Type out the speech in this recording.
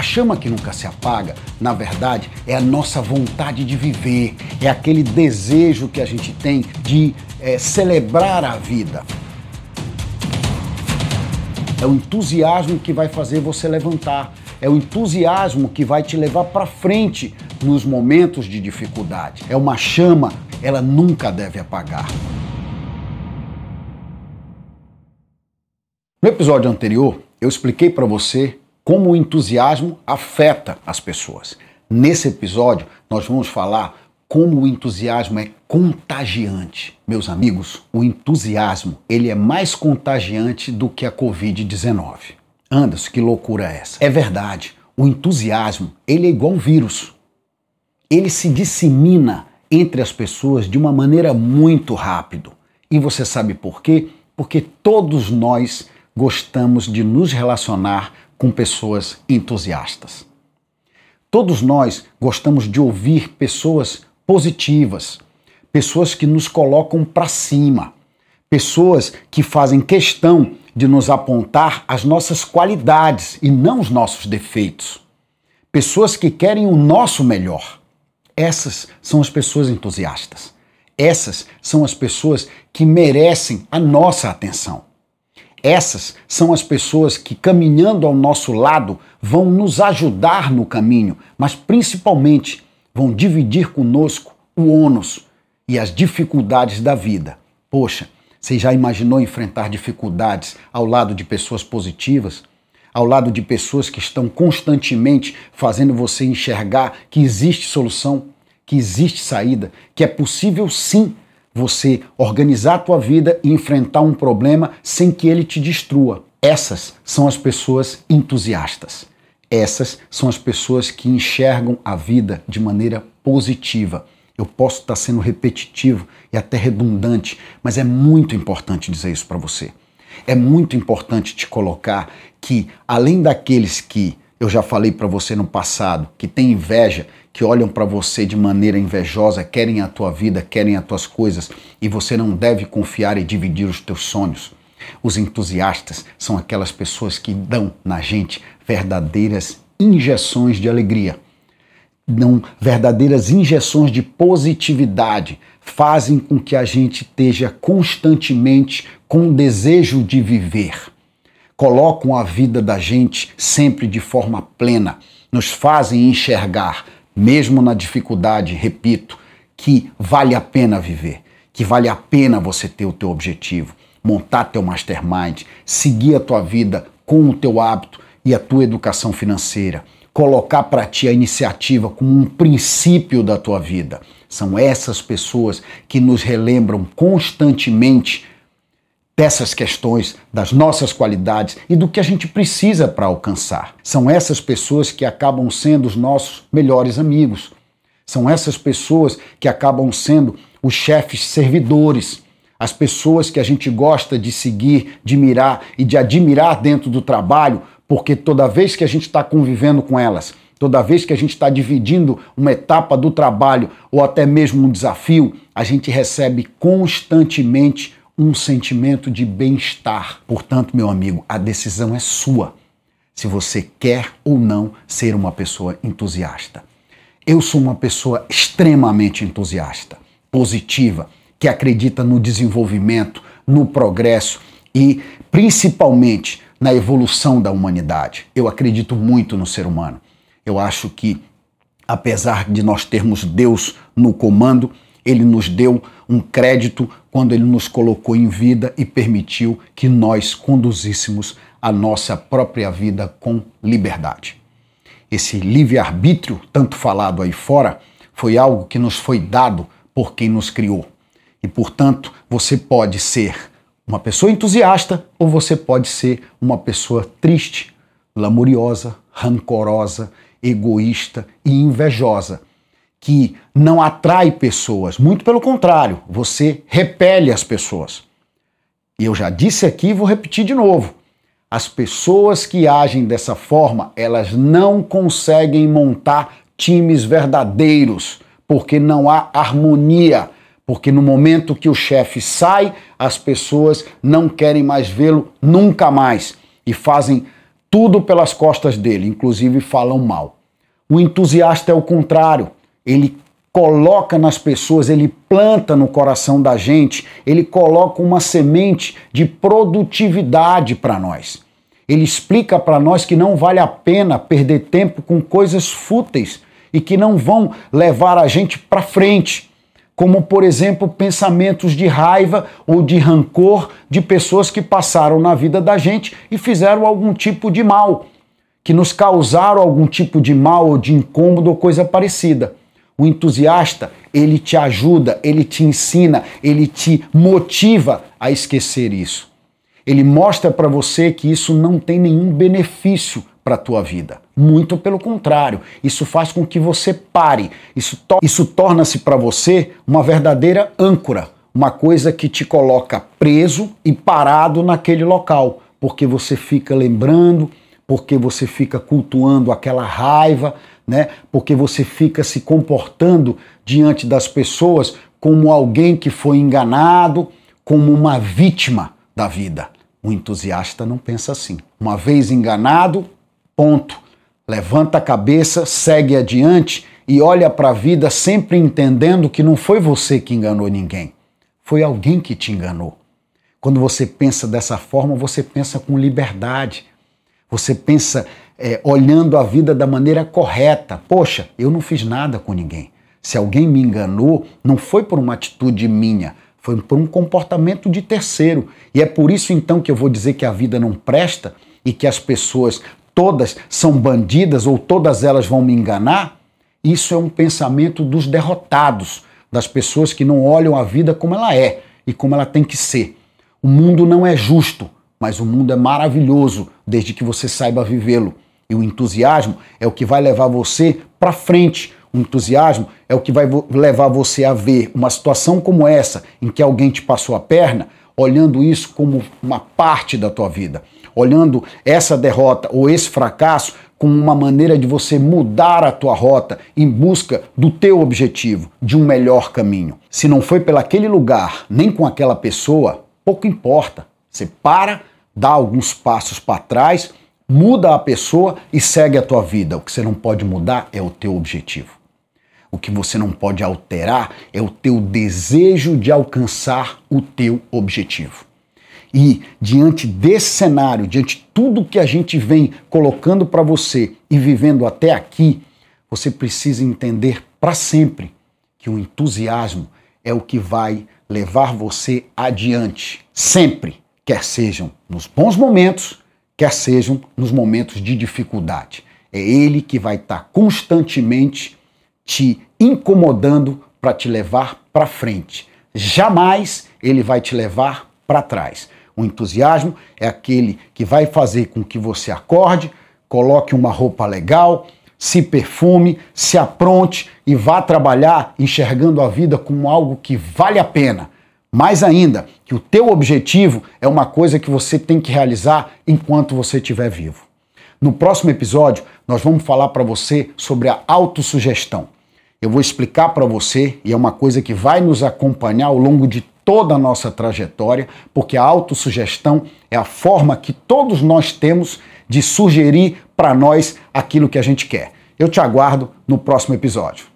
A chama que nunca se apaga, na verdade, é a nossa vontade de viver, é aquele desejo que a gente tem de é, celebrar a vida. É o entusiasmo que vai fazer você levantar, é o entusiasmo que vai te levar para frente nos momentos de dificuldade. É uma chama, ela nunca deve apagar. No episódio anterior, eu expliquei para você como o entusiasmo afeta as pessoas. Nesse episódio, nós vamos falar como o entusiasmo é contagiante. Meus amigos, o entusiasmo, ele é mais contagiante do que a COVID-19. Anderson, que loucura é essa? É verdade. O entusiasmo, ele é igual um vírus. Ele se dissemina entre as pessoas de uma maneira muito rápido. E você sabe por quê? Porque todos nós gostamos de nos relacionar com pessoas entusiastas. Todos nós gostamos de ouvir pessoas positivas, pessoas que nos colocam para cima, pessoas que fazem questão de nos apontar as nossas qualidades e não os nossos defeitos. Pessoas que querem o nosso melhor. Essas são as pessoas entusiastas. Essas são as pessoas que merecem a nossa atenção. Essas são as pessoas que, caminhando ao nosso lado, vão nos ajudar no caminho, mas principalmente vão dividir conosco o ônus e as dificuldades da vida. Poxa, você já imaginou enfrentar dificuldades ao lado de pessoas positivas? Ao lado de pessoas que estão constantemente fazendo você enxergar que existe solução, que existe saída, que é possível sim você organizar a tua vida e enfrentar um problema sem que ele te destrua. Essas são as pessoas entusiastas. Essas são as pessoas que enxergam a vida de maneira positiva. Eu posso estar sendo repetitivo e até redundante, mas é muito importante dizer isso para você. É muito importante te colocar que, além daqueles que eu já falei para você no passado, que têm inveja, que olham para você de maneira invejosa, querem a tua vida, querem as tuas coisas, e você não deve confiar e dividir os teus sonhos. Os entusiastas são aquelas pessoas que dão na gente verdadeiras injeções de alegria, dão verdadeiras injeções de positividade, fazem com que a gente esteja constantemente com desejo de viver. Colocam a vida da gente sempre de forma plena, nos fazem enxergar mesmo na dificuldade, repito, que vale a pena viver, que vale a pena você ter o teu objetivo, montar teu mastermind, seguir a tua vida com o teu hábito e a tua educação financeira, colocar para ti a iniciativa como um princípio da tua vida. São essas pessoas que nos relembram constantemente dessas questões, das nossas qualidades e do que a gente precisa para alcançar. São essas pessoas que acabam sendo os nossos melhores amigos. São essas pessoas que acabam sendo os chefes servidores, as pessoas que a gente gosta de seguir, de mirar e de admirar dentro do trabalho, porque toda vez que a gente está convivendo com elas, toda vez que a gente está dividindo uma etapa do trabalho ou até mesmo um desafio, a gente recebe constantemente um sentimento de bem-estar. Portanto, meu amigo, a decisão é sua se você quer ou não ser uma pessoa entusiasta. Eu sou uma pessoa extremamente entusiasta, positiva, que acredita no desenvolvimento, no progresso e principalmente na evolução da humanidade. Eu acredito muito no ser humano. Eu acho que, apesar de nós termos Deus no comando, ele nos deu um crédito quando ele nos colocou em vida e permitiu que nós conduzíssemos a nossa própria vida com liberdade. Esse livre-arbítrio, tanto falado aí fora, foi algo que nos foi dado por quem nos criou. E, portanto, você pode ser uma pessoa entusiasta ou você pode ser uma pessoa triste, lamuriosa, rancorosa, egoísta e invejosa que não atrai pessoas, muito pelo contrário, você repele as pessoas. E eu já disse aqui e vou repetir de novo. As pessoas que agem dessa forma, elas não conseguem montar times verdadeiros, porque não há harmonia. Porque no momento que o chefe sai, as pessoas não querem mais vê-lo nunca mais e fazem tudo pelas costas dele, inclusive falam mal. O entusiasta é o contrário, ele coloca nas pessoas, ele planta no coração da gente, ele coloca uma semente de produtividade para nós. Ele explica para nós que não vale a pena perder tempo com coisas fúteis e que não vão levar a gente para frente, como por exemplo pensamentos de raiva ou de rancor de pessoas que passaram na vida da gente e fizeram algum tipo de mal, que nos causaram algum tipo de mal ou de incômodo ou coisa parecida. O entusiasta, ele te ajuda, ele te ensina, ele te motiva a esquecer isso. Ele mostra para você que isso não tem nenhum benefício para a tua vida. Muito pelo contrário, isso faz com que você pare. Isso, to isso torna-se para você uma verdadeira âncora, uma coisa que te coloca preso e parado naquele local, porque você fica lembrando, porque você fica cultuando aquela raiva, né? Porque você fica se comportando diante das pessoas como alguém que foi enganado, como uma vítima da vida. O entusiasta não pensa assim. Uma vez enganado, ponto. Levanta a cabeça, segue adiante e olha para a vida sempre entendendo que não foi você que enganou ninguém. Foi alguém que te enganou. Quando você pensa dessa forma, você pensa com liberdade. Você pensa é, olhando a vida da maneira correta. Poxa, eu não fiz nada com ninguém. Se alguém me enganou, não foi por uma atitude minha, foi por um comportamento de terceiro. E é por isso então que eu vou dizer que a vida não presta e que as pessoas todas são bandidas ou todas elas vão me enganar. Isso é um pensamento dos derrotados, das pessoas que não olham a vida como ela é e como ela tem que ser. O mundo não é justo, mas o mundo é maravilhoso desde que você saiba vivê-lo. E o entusiasmo é o que vai levar você para frente. O entusiasmo é o que vai levar você a ver uma situação como essa, em que alguém te passou a perna, olhando isso como uma parte da tua vida, olhando essa derrota ou esse fracasso como uma maneira de você mudar a tua rota em busca do teu objetivo, de um melhor caminho. Se não foi pelaquele lugar, nem com aquela pessoa, pouco importa. Você para, dá alguns passos para trás muda a pessoa e segue a tua vida. O que você não pode mudar é o teu objetivo. O que você não pode alterar é o teu desejo de alcançar o teu objetivo. E diante desse cenário, diante de tudo que a gente vem colocando para você e vivendo até aqui, você precisa entender para sempre que o entusiasmo é o que vai levar você adiante, sempre, quer sejam nos bons momentos, quer sejam nos momentos de dificuldade. É ele que vai estar tá constantemente te incomodando para te levar para frente. Jamais ele vai te levar para trás. O entusiasmo é aquele que vai fazer com que você acorde, coloque uma roupa legal, se perfume, se apronte e vá trabalhar enxergando a vida como algo que vale a pena mais ainda, que o teu objetivo é uma coisa que você tem que realizar enquanto você estiver vivo. No próximo episódio, nós vamos falar para você sobre a autossugestão. Eu vou explicar para você, e é uma coisa que vai nos acompanhar ao longo de toda a nossa trajetória, porque a autossugestão é a forma que todos nós temos de sugerir para nós aquilo que a gente quer. Eu te aguardo no próximo episódio.